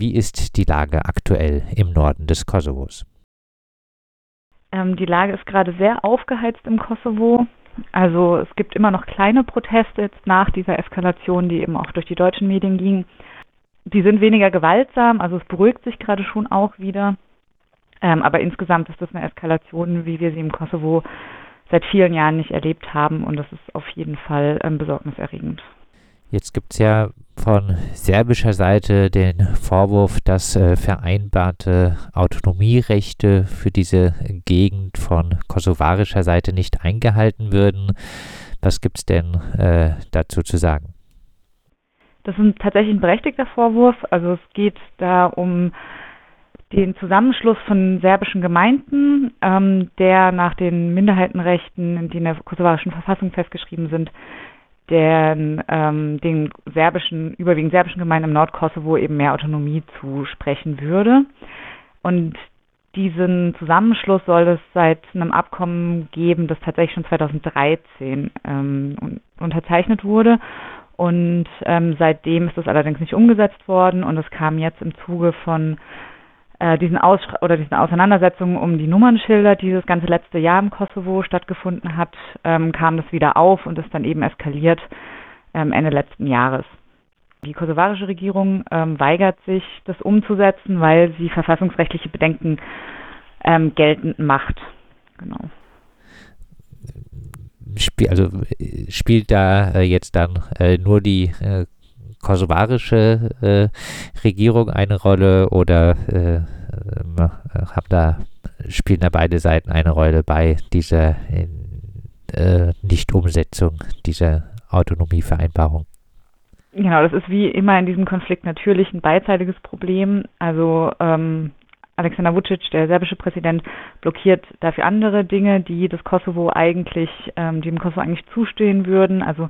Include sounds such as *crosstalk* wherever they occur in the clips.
Wie ist die Lage aktuell im Norden des Kosovos? Ähm, die Lage ist gerade sehr aufgeheizt im Kosovo. Also es gibt immer noch kleine Proteste jetzt nach dieser Eskalation, die eben auch durch die deutschen Medien ging. Die sind weniger gewaltsam, also es beruhigt sich gerade schon auch wieder. Ähm, aber insgesamt ist das eine Eskalation, wie wir sie im Kosovo seit vielen Jahren nicht erlebt haben und das ist auf jeden Fall ähm, besorgniserregend. Jetzt gibt es ja von serbischer Seite den Vorwurf, dass äh, vereinbarte Autonomierechte für diese Gegend von kosovarischer Seite nicht eingehalten würden. Was gibt es denn äh, dazu zu sagen? Das ist tatsächlich ein berechtigter Vorwurf. Also es geht da um den Zusammenschluss von serbischen Gemeinden, ähm, der nach den Minderheitenrechten, die in der kosovarischen Verfassung festgeschrieben sind, den, ähm, den serbischen, überwiegend serbischen Gemeinden im Nordkosovo eben mehr Autonomie zusprechen würde. Und diesen Zusammenschluss soll es seit einem Abkommen geben, das tatsächlich schon 2013 ähm, unterzeichnet wurde. Und ähm, seitdem ist das allerdings nicht umgesetzt worden und es kam jetzt im Zuge von äh, diesen Aus oder diesen Auseinandersetzungen um die Nummernschilder, die das ganze letzte Jahr im Kosovo stattgefunden hat, ähm, kam das wieder auf und ist dann eben eskaliert ähm, Ende letzten Jahres. Die kosovarische Regierung ähm, weigert sich, das umzusetzen, weil sie verfassungsrechtliche Bedenken ähm, geltend macht. Genau. Spiel, also spielt da äh, jetzt dann äh, nur die äh, kosovarische äh, Regierung eine Rolle oder äh, äh, haben da, spielen da beide Seiten eine Rolle bei dieser äh, Nichtumsetzung dieser Autonomievereinbarung? Genau, das ist wie immer in diesem Konflikt natürlich ein beidseitiges Problem. Also ähm, Alexander Vucic, der serbische Präsident, blockiert dafür andere Dinge, die das Kosovo eigentlich, ähm, dem Kosovo eigentlich zustehen würden. Also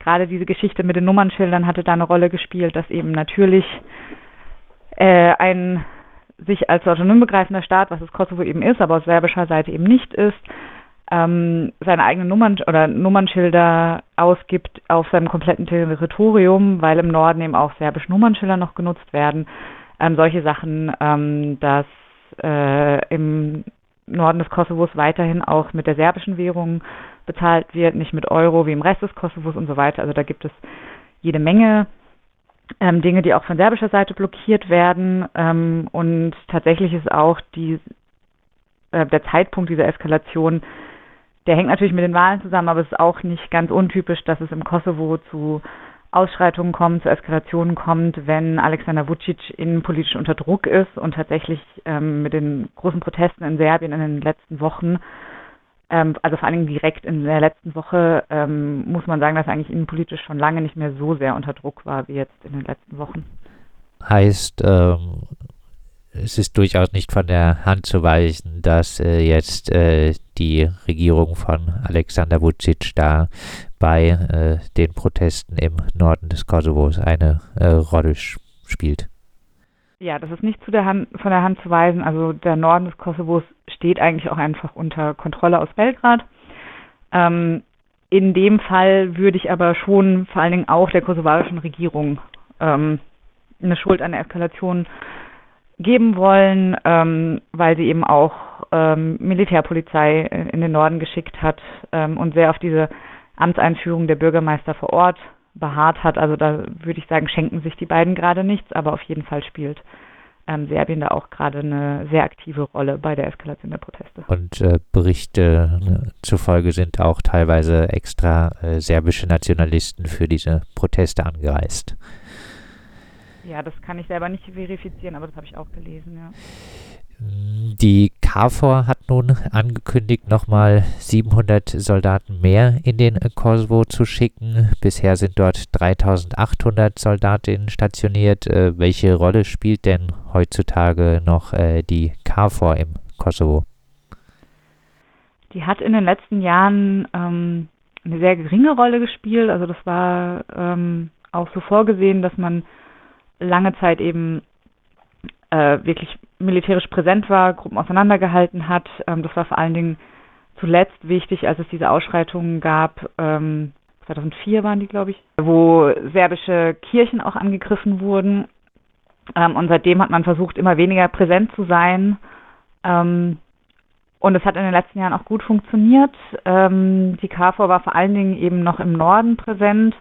gerade diese Geschichte mit den Nummernschildern hatte da eine Rolle gespielt, dass eben natürlich äh, ein sich als autonom begreifender Staat, was das Kosovo eben ist, aber aus serbischer Seite eben nicht ist, ähm, seine eigenen Nummern oder Nummernschilder ausgibt auf seinem kompletten Territorium, weil im Norden eben auch serbische Nummernschilder noch genutzt werden. Ähm, solche Sachen, ähm, dass äh, im Norden des Kosovos weiterhin auch mit der serbischen Währung bezahlt wird, nicht mit Euro wie im Rest des Kosovos und so weiter. Also da gibt es jede Menge ähm, Dinge, die auch von serbischer Seite blockiert werden. Ähm, und tatsächlich ist auch die, äh, der Zeitpunkt dieser Eskalation, der hängt natürlich mit den Wahlen zusammen, aber es ist auch nicht ganz untypisch, dass es im Kosovo zu Ausschreitungen kommt, zu Eskalationen kommt, wenn Alexander Vucic innenpolitisch unter Druck ist und tatsächlich ähm, mit den großen Protesten in Serbien in den letzten Wochen ähm, also vor allen Dingen direkt in der letzten Woche ähm, muss man sagen, dass eigentlich innenpolitisch schon lange nicht mehr so sehr unter Druck war wie jetzt in den letzten Wochen. Heißt, ähm, es ist durchaus nicht von der Hand zu weisen, dass äh, jetzt äh, die Regierung von Alexander Vucic da bei äh, den Protesten im Norden des Kosovos eine äh, Rolle spielt. Ja, das ist nicht zu der Hand, von der Hand zu weisen. Also der Norden des Kosovos steht eigentlich auch einfach unter Kontrolle aus Belgrad. Ähm, in dem Fall würde ich aber schon vor allen Dingen auch der kosovarischen Regierung ähm, eine Schuld an der Eskalation geben wollen, ähm, weil sie eben auch ähm, Militärpolizei in den Norden geschickt hat ähm, und sehr auf diese Amtseinführung der Bürgermeister vor Ort beharrt hat. Also da würde ich sagen, schenken sich die beiden gerade nichts, aber auf jeden Fall spielt ähm, Serbien da auch gerade eine sehr aktive Rolle bei der Eskalation der Proteste. Und äh, Berichte ne, zufolge sind auch teilweise extra äh, serbische Nationalisten für diese Proteste angereist. Ja, das kann ich selber nicht verifizieren, aber das habe ich auch gelesen, ja. Die KFOR hat nun angekündigt, nochmal 700 Soldaten mehr in den Kosovo zu schicken. Bisher sind dort 3800 Soldatinnen stationiert. Äh, welche Rolle spielt denn heutzutage noch äh, die KFOR im Kosovo? Die hat in den letzten Jahren ähm, eine sehr geringe Rolle gespielt. Also das war ähm, auch so vorgesehen, dass man lange Zeit eben äh, wirklich militärisch präsent war, Gruppen auseinandergehalten hat. Ähm, das war vor allen Dingen zuletzt wichtig, als es diese Ausschreitungen gab. Ähm, 2004 waren die, glaube ich, wo serbische Kirchen auch angegriffen wurden. Ähm, und seitdem hat man versucht, immer weniger präsent zu sein. Ähm, und es hat in den letzten Jahren auch gut funktioniert. Ähm, die KFOR war vor allen Dingen eben noch im Norden präsent,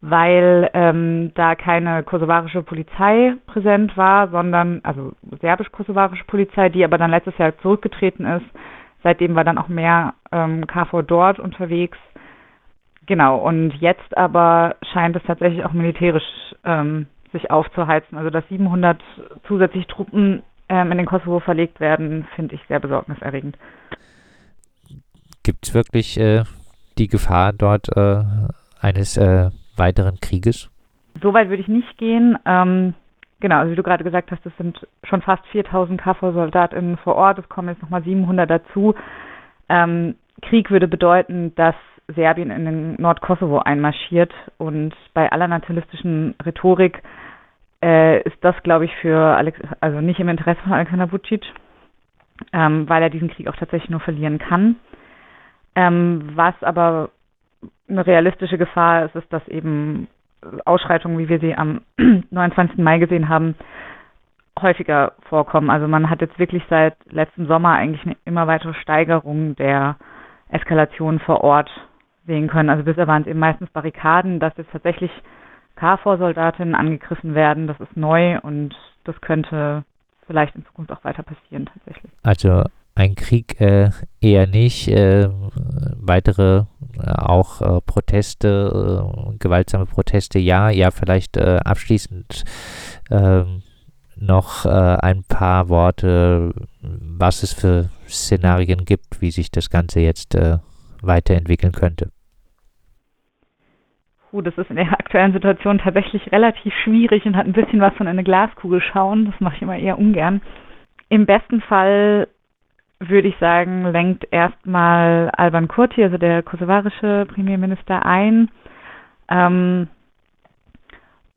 weil ähm, da keine kosovarische Polizei präsent war, sondern, also serbisch-kosovarische Polizei, die aber dann letztes Jahr zurückgetreten ist. Seitdem war dann auch mehr ähm, KFOR dort unterwegs. Genau, und jetzt aber scheint es tatsächlich auch militärisch ähm, sich aufzuheizen. Also dass 700 zusätzliche Truppen ähm, in den Kosovo verlegt werden, finde ich sehr besorgniserregend. Gibt es wirklich äh, die Gefahr dort äh, eines äh, weiteren Krieges? Soweit würde ich nicht gehen. Ähm, genau, also wie du gerade gesagt hast, es sind schon fast 4000 KFOR-SoldatInnen vor Ort. Es kommen jetzt nochmal 700 dazu. Ähm, Krieg würde bedeuten, dass Serbien in den Nordkosovo einmarschiert und bei aller nationalistischen Rhetorik äh, ist das, glaube ich, für Alex also nicht im Interesse von Alexander Vucic, ähm, weil er diesen Krieg auch tatsächlich nur verlieren kann. Ähm, was aber eine realistische Gefahr ist, ist, dass eben Ausschreitungen, wie wir sie am *clears throat* 29. Mai gesehen haben, häufiger vorkommen. Also man hat jetzt wirklich seit letztem Sommer eigentlich eine immer weitere Steigerung der Eskalation vor Ort sehen können. Also bisher waren es eben meistens Barrikaden, dass jetzt tatsächlich KFOR-Soldatinnen angegriffen werden. Das ist neu und das könnte vielleicht in Zukunft auch weiter passieren tatsächlich. Also ein Krieg äh, eher nicht, äh, weitere auch äh, Proteste, äh, gewaltsame Proteste ja, ja vielleicht äh, abschließend ähm, noch ein paar Worte, was es für Szenarien gibt, wie sich das Ganze jetzt weiterentwickeln könnte. Das ist in der aktuellen Situation tatsächlich relativ schwierig und hat ein bisschen was von einer Glaskugel schauen. Das mache ich immer eher ungern. Im besten Fall würde ich sagen, lenkt erstmal Alban Kurti, also der kosovarische Premierminister, ein. Ähm,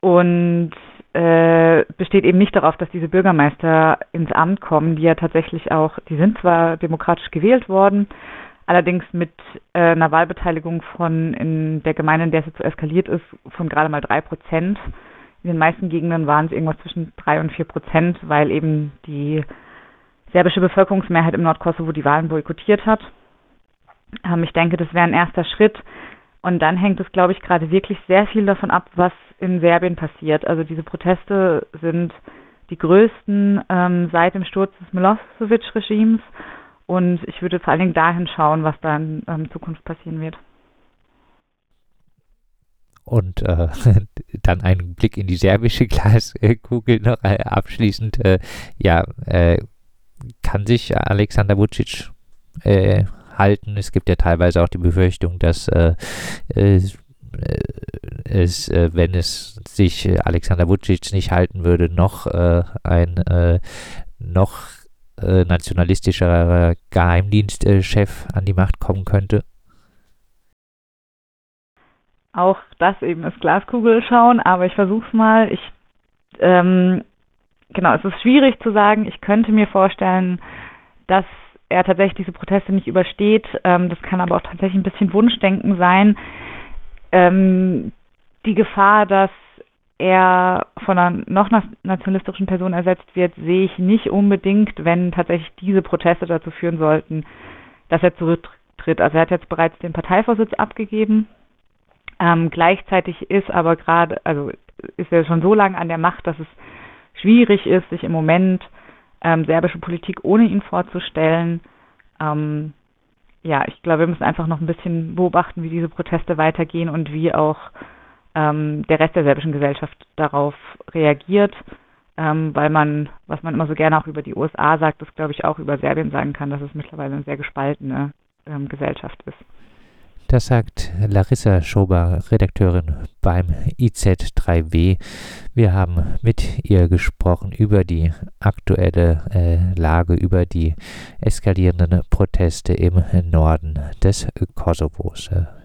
und äh, besteht eben nicht darauf, dass diese Bürgermeister ins Amt kommen, die ja tatsächlich auch, die sind zwar demokratisch gewählt worden, allerdings mit äh, einer Wahlbeteiligung von in der Gemeinde, in der es jetzt so eskaliert ist, von gerade mal drei Prozent. In den meisten Gegenden waren es irgendwas zwischen drei und vier Prozent, weil eben die serbische Bevölkerungsmehrheit im Nordkosovo die Wahlen boykottiert hat. Ähm, ich denke, das wäre ein erster Schritt. Und dann hängt es, glaube ich, gerade wirklich sehr viel davon ab, was in Serbien passiert. Also diese Proteste sind die größten ähm, seit dem Sturz des Milosevic-Regimes und ich würde vor allen Dingen dahin schauen, was da in ähm, Zukunft passieren wird. Und äh, *laughs* dann ein Blick in die serbische Glaskugel noch äh, abschließend. Äh, ja, äh, kann sich Alexander Vucic äh, halten? Es gibt ja teilweise auch die Befürchtung, dass äh, es, wenn es sich Alexander Vucic nicht halten würde, noch ein noch äh, nationalistischer Geheimdienstchef an die Macht kommen könnte? Auch das eben ist Glaskugel schauen, aber ich versuche es mal. Ich, ähm, genau, es ist schwierig zu sagen. Ich könnte mir vorstellen, dass er tatsächlich diese Proteste nicht übersteht. Ähm, das kann aber auch tatsächlich ein bisschen Wunschdenken sein. Ähm, die Gefahr, dass er von einer noch nationalistischen Person ersetzt wird, sehe ich nicht unbedingt, wenn tatsächlich diese Proteste dazu führen sollten, dass er zurücktritt. Also er hat jetzt bereits den Parteivorsitz abgegeben. Ähm, gleichzeitig ist aber gerade, also ist er schon so lange an der Macht, dass es schwierig ist, sich im Moment ähm, serbische Politik ohne ihn vorzustellen. Ähm, ja, ich glaube, wir müssen einfach noch ein bisschen beobachten, wie diese Proteste weitergehen und wie auch ähm, der Rest der serbischen Gesellschaft darauf reagiert, ähm, weil man, was man immer so gerne auch über die USA sagt, das glaube ich auch über Serbien sagen kann, dass es mittlerweile eine sehr gespaltene ähm, Gesellschaft ist. Das sagt Larissa Schober, Redakteurin beim IZ3W. Wir haben mit ihr gesprochen über die aktuelle äh, Lage, über die eskalierenden Proteste im Norden des Kosovos.